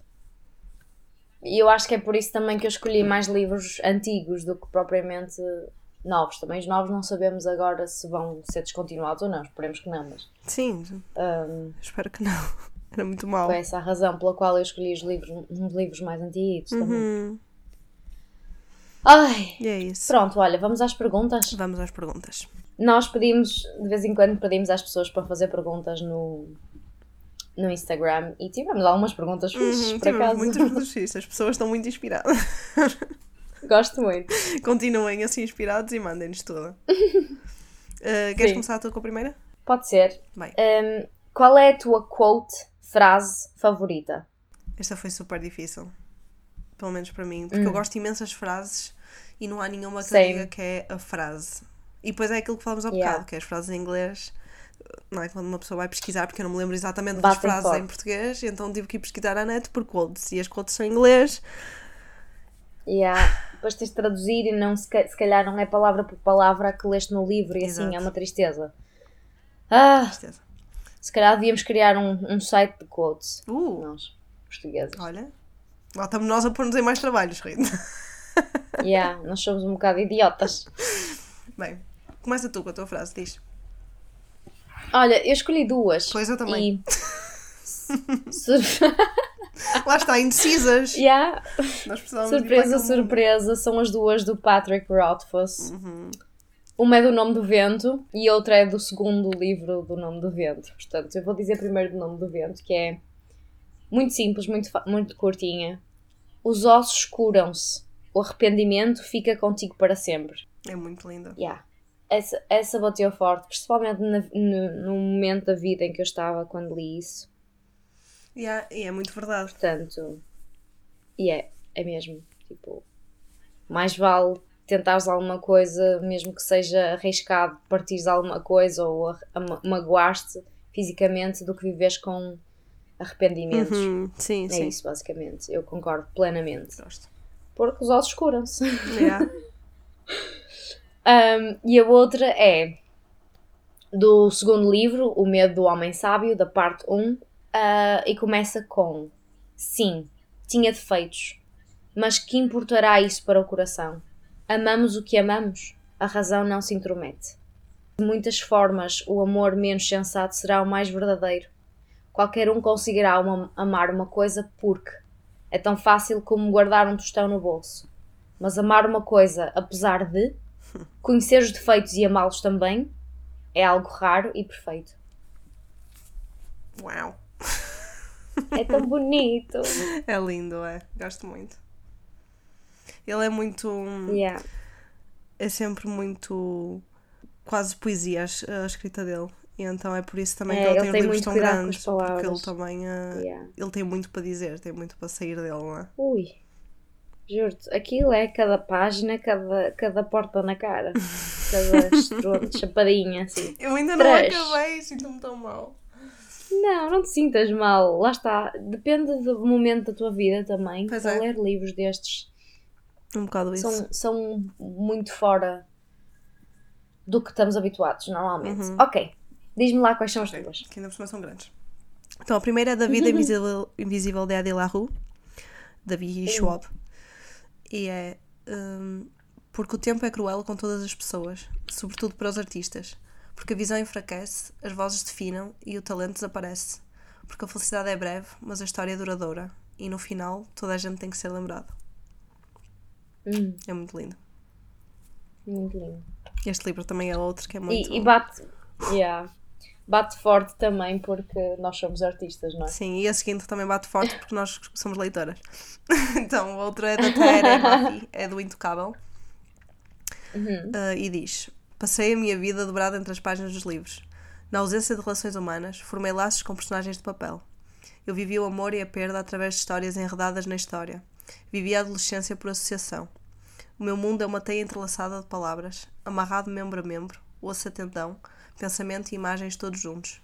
E eu acho que é por isso também que eu escolhi mais livros antigos do que propriamente novos. Também os novos não sabemos agora se vão ser descontinuados ou não, esperemos que não, mas Sim, hum, espero que não. Era muito mal. foi essa a razão pela qual eu escolhi os livros, uns livros mais antigos também. Uhum. Ai, E é isso. pronto, olha, vamos às perguntas. Vamos às perguntas. Nós pedimos, de vez em quando pedimos às pessoas para fazer perguntas no, no Instagram e tivemos algumas perguntas fixes, Uhum, por tivemos acaso. muitas perguntas fixas. As pessoas estão muito inspiradas. Gosto muito. Continuem assim inspirados e mandem-nos tudo. Uh, queres Sim. começar tu com a primeira? Pode ser. Bem, Hum, qual é a tua quote, frase favorita? esta foi super difícil. Pelo menos para mim. Porque eu gosto de imensas frases e não há nenhuma que eu Hum. Diga que é a frase. E depois é aquilo que falamos há Yeah. bocado, que é as frases em inglês. Não é quando uma pessoa vai pesquisar, porque eu não me lembro exatamente das frases forte. em português, então tive que ir pesquisar à net por quotes. E as quotes são em inglês. Yeah. Depois tens de traduzir e não, se, ca- se calhar não é palavra por palavra a que leste no livro e assim Exato. é uma tristeza. Ah, Tristeza. Se calhar devíamos criar um, um site de quotes. Uh, Nós, portugueses. olha. Lá estamos nós a pôr-nos em mais trabalhos, Rita. Yeah, nós somos um bocado idiotas. Bem, começa tu com a tua frase, diz. Olha, eu escolhi duas. Pois eu também. E... Sur- Lá está, indecisas. yeah. Surpresa, surpresa, são as duas do Patrick Rothfuss. Uhum. Uma é do Nome do Vento e outra é do segundo livro do Nome do Vento. Portanto, eu vou dizer primeiro do Nome do Vento, que é muito simples, muito, muito curtinha. Os ossos curam-se, o arrependimento fica contigo para sempre. É muito linda. Yeah. Essa, essa bateu forte, principalmente na- no, no momento da vida em que eu estava quando li isso. Yeah, e é muito verdade. Portanto, e é, é mesmo. Tipo, mais vale tentares alguma coisa, mesmo que seja arriscado, partires alguma coisa ou a, a ma- magoar-te fisicamente, do que viveres com arrependimentos. Uhum, Sim, É sim. isso, basicamente. Eu concordo plenamente. Gosto. Porque os ossos curam-se. Yeah. Um, e a outra é do segundo livro, O Medo do Homem Sábio, da parte 1, ah, e começa com: Sim, tinha defeitos, mas que importará isso para o coração? Amamos o que amamos, a razão não se intromete. De muitas formas, o amor menos sensato será o mais verdadeiro. Qualquer um conseguirá uma- amar uma coisa porque é tão fácil como guardar um tostão no bolso. Mas amar uma coisa, apesar de conhecer os defeitos e amá-los também, é algo raro e perfeito. Uau. É tão bonito. É lindo, é. Gosto muito. Ele é muito. Yeah. é sempre muito quase poesia a, a escrita dele. E então é por isso também É, que ele, ele tem, tem os livros tão grandes, porque ele também uh, Yeah. ele tem muito para dizer, tem muito para sair dele, não é? Ui, juro-te, aquilo é cada página, cada, cada porta na cara, cada estrondo, chapadinha, assim. Eu ainda não Três. acabei, sinto-me tão mal. Não, não te sintas mal, lá está, depende do momento da tua vida também, Pois para é. ler livros destes Um bocado isso. são, são muito fora do que estamos habituados normalmente. Uhum. Ok, diz-me lá quais são as Ok, tuas. que ainda por cima são grandes. Então, a primeira é da Vida Invisível, Invisível de Adi LaRue, David Schwab. E é hum, porque o tempo é cruel com todas as pessoas, sobretudo para os artistas. Porque a visão enfraquece, as vozes definam e o talento desaparece. Porque a felicidade é breve, mas a história é duradoura. E no final, toda a gente tem que ser lembrado. Hum, É muito lindo. muito lindo. Este livro também é outro que é muito. E, e bate, yeah, bate forte também porque nós somos artistas, não é? Sim, e a seguinte também bate forte porque nós somos leitoras. então, o outro é da Terra Mafi, é do Intocável. Uhum. Ah, e diz: Passei a minha vida dobrada entre as páginas dos livros. Na ausência de relações humanas, formei laços com personagens de papel. Eu vivi o amor e a perda através de histórias enredadas na história. Vivi a adolescência por associação. O meu mundo é uma teia entrelaçada de palavras, amarrado membro a membro, osso a tendão, pensamento e imagens todos juntos.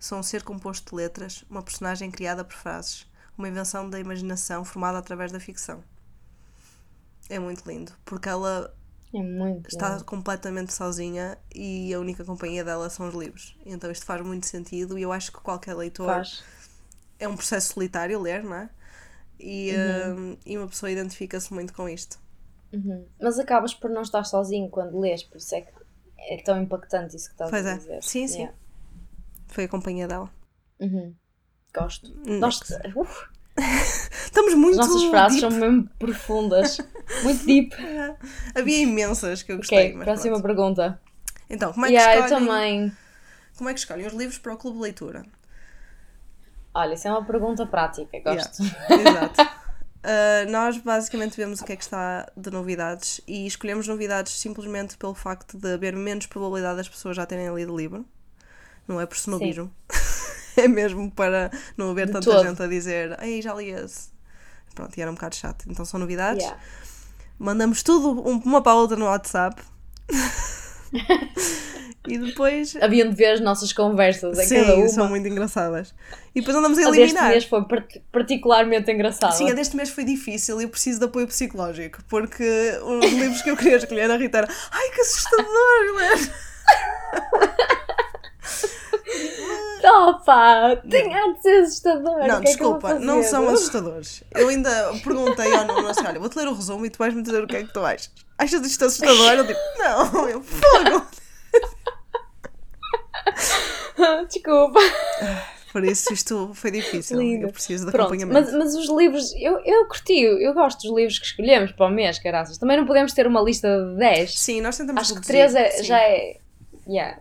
Sou um ser composto de letras, uma personagem criada por frases, uma invenção da imaginação formada através da ficção. É muito lindo, porque ela É está lindo. completamente sozinha e a única companhia dela são os livros. Então isto faz muito sentido e eu acho que qualquer leitor Faz. é um processo solitário ler, não é? E, Uhum. hum, e uma pessoa identifica-se muito com isto. Uhum. Mas acabas por não estar sozinho quando lês, por isso é que é tão impactante isso que estás Pois a é. dizer. Sim, sim. Yeah. Foi a companhia dela. Uhum. Gosto. Gosto. Uf, Estamos muito. as nossas frases deep. são mesmo profundas. muito deep. Havia imensas que eu gostei. ok, mas próxima pronto. pergunta. Então, como é, que yeah, escolhem, também. como é que escolhem os livros para o clube de leitura? Olha, isso é uma pergunta prática, gosto. Exato. Uh, nós basicamente vemos o que é que está de novidades e escolhemos novidades simplesmente pelo facto de haver menos probabilidade das pessoas já terem lido o livro. Não é por snobismo. é mesmo para não haver De tanta todo. gente a dizer Ei, já li esse. Pronto, e era um bocado chato. Então são novidades. Yeah. Mandamos tudo um- uma para a outra no WhatsApp. e depois. Haviam de ver as nossas conversas em Sim, cada uma. são muito engraçadas. E depois andamos a A deste eliminar. mês foi part- particularmente engraçada. Sim, a deste mês foi difícil e eu preciso de apoio psicológico, porque os livros que eu queria escolher na Rita era Ai, que assustador, ler! Opa! Tem há de ser assustador. Não, é desculpa, não fazer? são assustadores. Eu ainda perguntei ao Nuno assim: olha, vou-te ler o resumo e tu vais-me dizer o que é que tu achas. Achas isto assustador? Eu tipo, não, eu fogo! Desculpa. Por isso isto foi difícil. Lindo. Eu preciso de Pronto, acompanhamento. mas, mas os livros, eu, eu curti, eu gosto dos livros que escolhemos para o mês, caraças. Também não podemos ter uma lista de 10. Sim, nós tentamos Acho que reduzir, 3 é, já é. Yeah.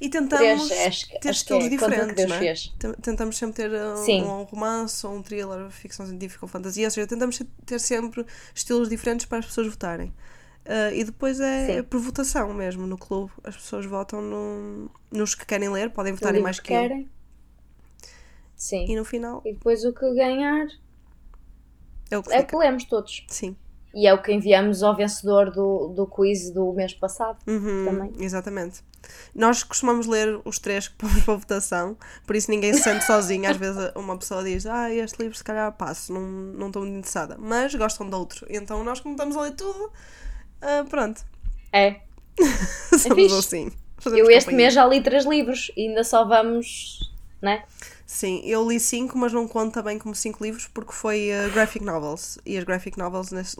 E 3 tentamos acho, ter acho estilos é diferentes, não é? fez. Tentamos sempre ter uh, Sim. um romance, ou um thriller, ficção científica ou fantasia, ou seja, tentamos ter sempre estilos diferentes para as pessoas votarem. Uh, e depois é, Sim. por votação mesmo, no clube. As pessoas votam no- nos que querem ler, podem votar em mais que que um. querem. Sim. E no final E depois o que ganhar é o que é que lemos todos. Sim. E é o que enviamos ao vencedor do, do quiz do mês passado. Uhum, Também. Exatamente. Nós costumamos ler os três que pomos para votação, por isso ninguém se sente sozinho. Às vezes uma pessoa diz, ah, este livro se calhar passo, não, não estou muito interessada. Mas gostam de outro. Então nós, como estamos a ler tudo, ah, pronto. É. Somos fixe. assim. Eu este companhia. mês já li três livros e ainda só vamos. Né? Sim, eu li cinco, mas não conta bem como cinco livros porque foi ah, graphic novels. E as graphic novels lês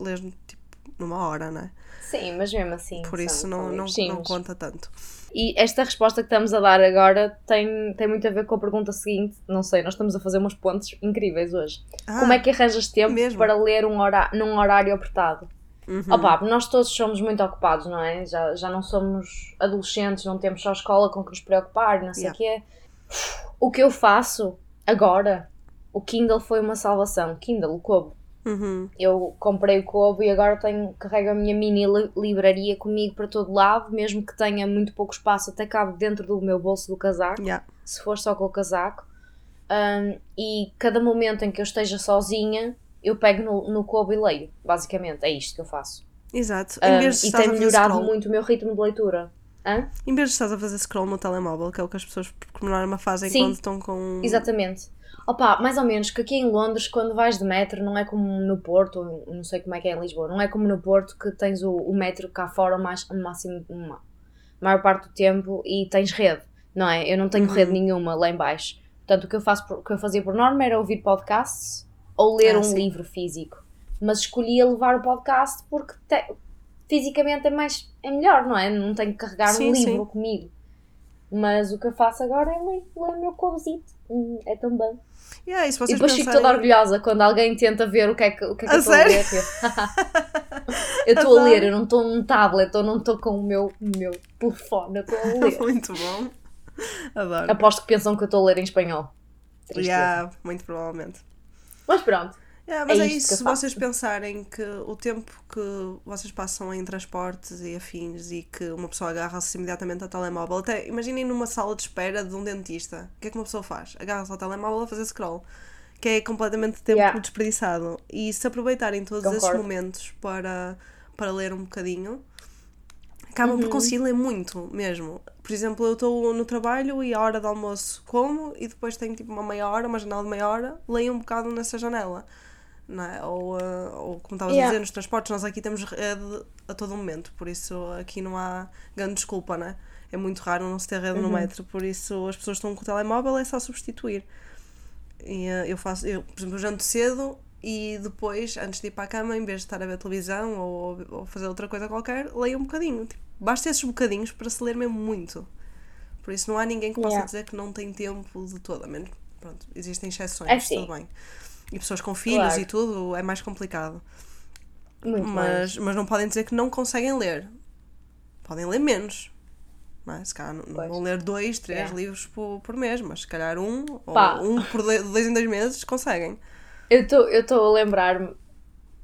tipo numa hora, não é? Sim, mas mesmo assim. Por isso são não, não, não conta tanto. E esta resposta que estamos a dar agora tem, tem muito a ver com a pergunta seguinte. Não sei, nós estamos a fazer umas pontes incríveis hoje. Ah, Como é que arranjas tempo mesmo? para ler um hora, num horário apertado? uhum. Opa, nós todos somos muito ocupados, não é? Já, já não somos adolescentes, não temos só escola com que nos preocupar, não sei o Yeah. quê. O que eu faço agora, o Kindle foi uma salvação. Kindle, o Kobo. Uhum. Eu comprei o Kobo e agora tenho, carrego a minha mini li- livraria comigo para todo lado, mesmo que tenha muito pouco espaço, até cabe dentro do meu bolso do casaco, Yeah. se for só com o casaco. Um, e cada momento em que eu esteja sozinha, eu pego no, no Kobo e leio, basicamente. É isto que eu faço. Exato. Um, e tem melhorado muito o meu ritmo de leitura. Hã? em vez de estás a fazer scroll no telemóvel, que é o que as pessoas normalmente fazem Sim. quando estão com. Exatamente. Opa, mais ou menos, que aqui em Londres, quando vais de metro, não é como no Porto, não sei como é que é em Lisboa, não é como no Porto que tens o, o metro cá fora mais, o máximo, uma maior parte do tempo e tens rede, não é? Eu não tenho Uhum. rede nenhuma lá em baixo. Portanto, o que eu, faço, por- o que eu fazia por norma era ouvir podcasts ou ler Ah, um sim. livro físico. Mas escolhia levar o podcast porque te- fisicamente é mais é melhor, não é? Não tenho que carregar Sim, um sim. livro comigo. Mas o que eu faço agora é ler, ler o meu cobzito. Hum, É tão bom. Yeah, e se E depois fico pensarem- toda orgulhosa quando alguém tenta ver o que é que, o que, é que A eu estou a ler. Eu estou a ler, eu não estou num tablet, eu não estou com o meu, meu telefone, eu estou a ler. Muito bom. Adoro. Aposto que pensam que eu estou a ler em espanhol. Tristeza. Yeah, muito provavelmente. Mas pronto. Yeah, mas É é, isso, se vocês pensarem que o tempo que vocês passam em transportes e afins e que uma pessoa agarra-se imediatamente ao telemóvel, até imaginem numa sala de espera de um dentista, o que é que uma pessoa faz? Agarra-se ao telemóvel a fazer scroll, que é completamente tempo Yeah. desperdiçado. E se aproveitarem todos esses Concordo. momentos para, para ler um bocadinho, acabam por conseguir ler muito mesmo. Por exemplo, eu estou no trabalho e a hora de almoço como e depois tenho tipo uma meia hora, uma janela de meia hora, leio um bocado nessa janela. É? ou, ah, ou como estavas a Yeah. dizer, nos transportes, nós aqui temos rede a todo momento, por isso aqui não há grande desculpa, não é? É muito raro não se ter rede no metro, por isso as pessoas estão com o telemóvel, é só substituir. E ah, eu faço, eu, por exemplo, eu janto cedo e depois, antes de ir para a cama, em vez de estar a ver televisão ou, ou fazer outra coisa qualquer, leio um bocadinho. Tipo, basta esses bocadinhos para se ler mesmo muito. Por isso não há ninguém que possa Yeah. dizer que não tem tempo de todo. A menos, pronto, existem exceções, É tudo bem. E pessoas com filhos Claro. e tudo é mais complicado. Muito mais. Mas, mas não podem dizer que não conseguem ler. Podem ler menos. Não é? Se calhar não, não vão ler dois, três Yeah. livros por, por mês, mas se calhar um Pá. ou um por dois, em dois meses conseguem. Eu estou eu estou a lembrar-me,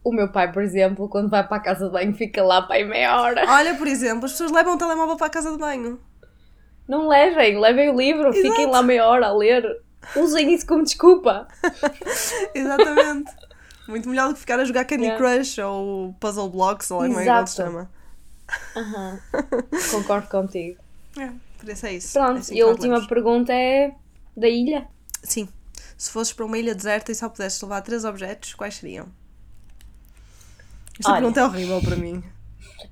o meu pai, por exemplo, quando vai para a casa de banho, fica lá para aí meia hora. Olha, por exemplo, as pessoas levam o telemóvel para a casa de banho. Não levem, levem o livro, fiquem lá meia hora a ler. Usem isso como desculpa. Exatamente. Muito melhor do que ficar a jogar Candy Yeah. Crush ou Puzzle Blocks ou lá como é que se chama. Aham. Concordo contigo. É, por isso é isso. Pronto, É assim e a última lemos. pergunta é da ilha. Sim. Se fosses para uma ilha deserta e só pudesses levar três objetos, quais seriam? Esta Olha. pergunta é horrível para mim.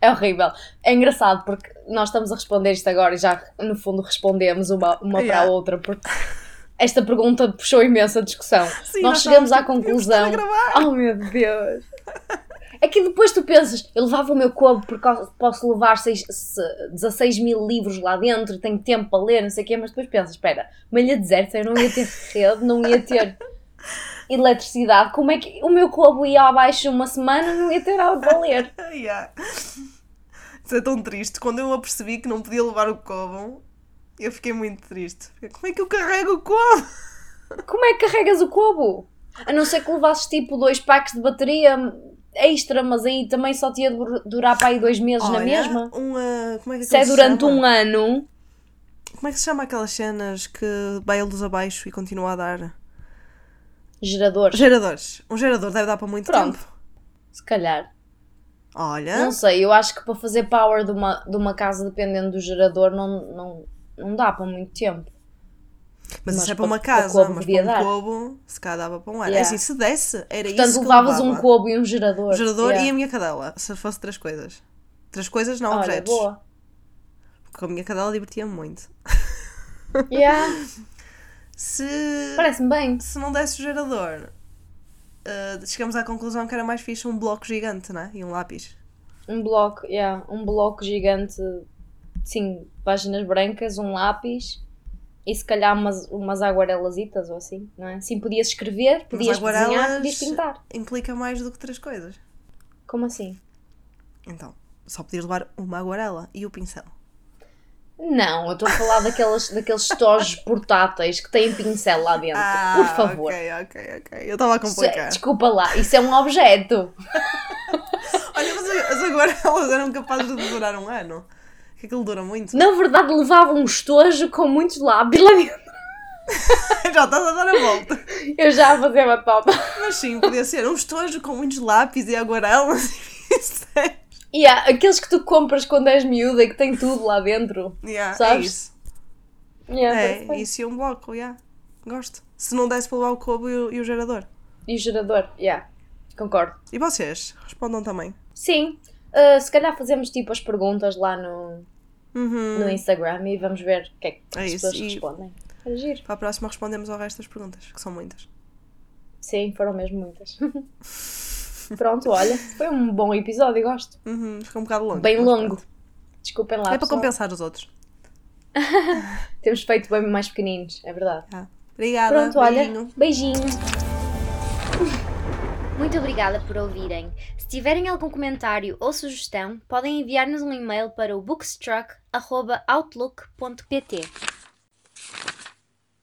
É horrível. É engraçado porque nós estamos a responder isto agora e já no fundo respondemos uma, uma para Yeah. a outra porque esta pergunta puxou imensa discussão. Sim, nós nós chegamos à tipo, "Devíamos estar conclusão. a gravar." Oh meu Deus! É que depois tu pensas, eu levava o meu cobo porque posso levar seis, se- 16 mil livros lá dentro, tenho tempo para ler, não sei o quê, mas depois pensas, espera, uma ilha deserta, eu não ia ter rede, não ia ter eletricidade, como é que o meu cobo ia abaixo uma semana, não ia ter algo para ler? Yeah. Isso é tão triste. Quando eu apercebi que não podia levar o cobo, eu fiquei muito triste. Como é que eu carrego o cobo? Como é que carregas o cobo? A não ser que levasses tipo dois packs de bateria extra, mas aí também só ia dur- durar para aí dois meses na Olha, mesma. Um, ah, como é que Se é durante chama? um ano, Como é que se chama aquelas cenas que vai a luz abaixo e continua a dar? geradores, Geradores. Um gerador deve dar para muito Pronto. tempo. se calhar. Olha. Não sei, eu acho que para fazer power de uma, de uma casa, dependendo do gerador, não, não, não dá para muito tempo. Mas, Mas isso é para- para uma para casa, cobo mas para um dar. cobo, se calhar dava para um ano. É Yeah. assim, se desse, era Portanto, isso eu levavas um levava. cobo e um gerador. Um gerador Yeah. e a minha cadela, se fosse três coisas. Três coisas, não Olha, objetos. boa. Porque a minha cadela divertia-me muito. Yeah, Se, Parece-me bem. se não desse o gerador, ah, chegamos à conclusão que era mais fixe um bloco gigante, não é? E um lápis. Um bloco, yeah, um bloco gigante, sim, páginas brancas, um lápis e se calhar umas, umas aguarelasitas ou assim, não é? Assim podias escrever, podias desenhar, aguarelas- podias pintar. Implica mais do que três coisas. Como assim? Então, só podias levar uma aguarela e o pincel. Não, eu estou a falar daqueles, daqueles estojos portáteis que têm pincel lá dentro. Ah, Por favor. Ok, ok, ok. Eu estava a é- complicar. desculpa lá, isso é um objeto. Olha, mas, mas agora elas eram capazes de durar um ano. Que aquilo dura muito. Na verdade, levava um estojo com muitos lábios lá dentro. Já estás a dar a volta. Eu já a fazer batata. Mas sim, podia ser um estojo com muitos lápis e e. E há aqueles que tu compras quando és miúda e que tem tudo lá dentro. Yeah, é Sabes? isso. Yeah, É, isso e um bloco, yeah. Gosto. Se não desse para levar o cubo e o, e o gerador. E o gerador, yeah. Concordo. E vocês? Respondam também. Sim, uh, se calhar fazemos tipo as perguntas lá no, Uhum. no Instagram e vamos ver o que é que É as isso, pessoas e- respondem. Era giro. Para a próxima respondemos ao resto das perguntas, que são muitas. Sim, foram mesmo muitas. Pronto, olha, foi um bom episódio, gosto. Uhum, ficou um bocado longo. Bem longo. pronto. Desculpem lá. É para pessoal. compensar os outros. Temos feito bem mais pequeninos, é verdade. Tá. Obrigada. Pronto, olha, beijinho. beijinho. Muito obrigada por ouvirem. Se tiverem algum comentário ou sugestão, podem enviar-nos um e-mail para o bookstruck.outlook.pt.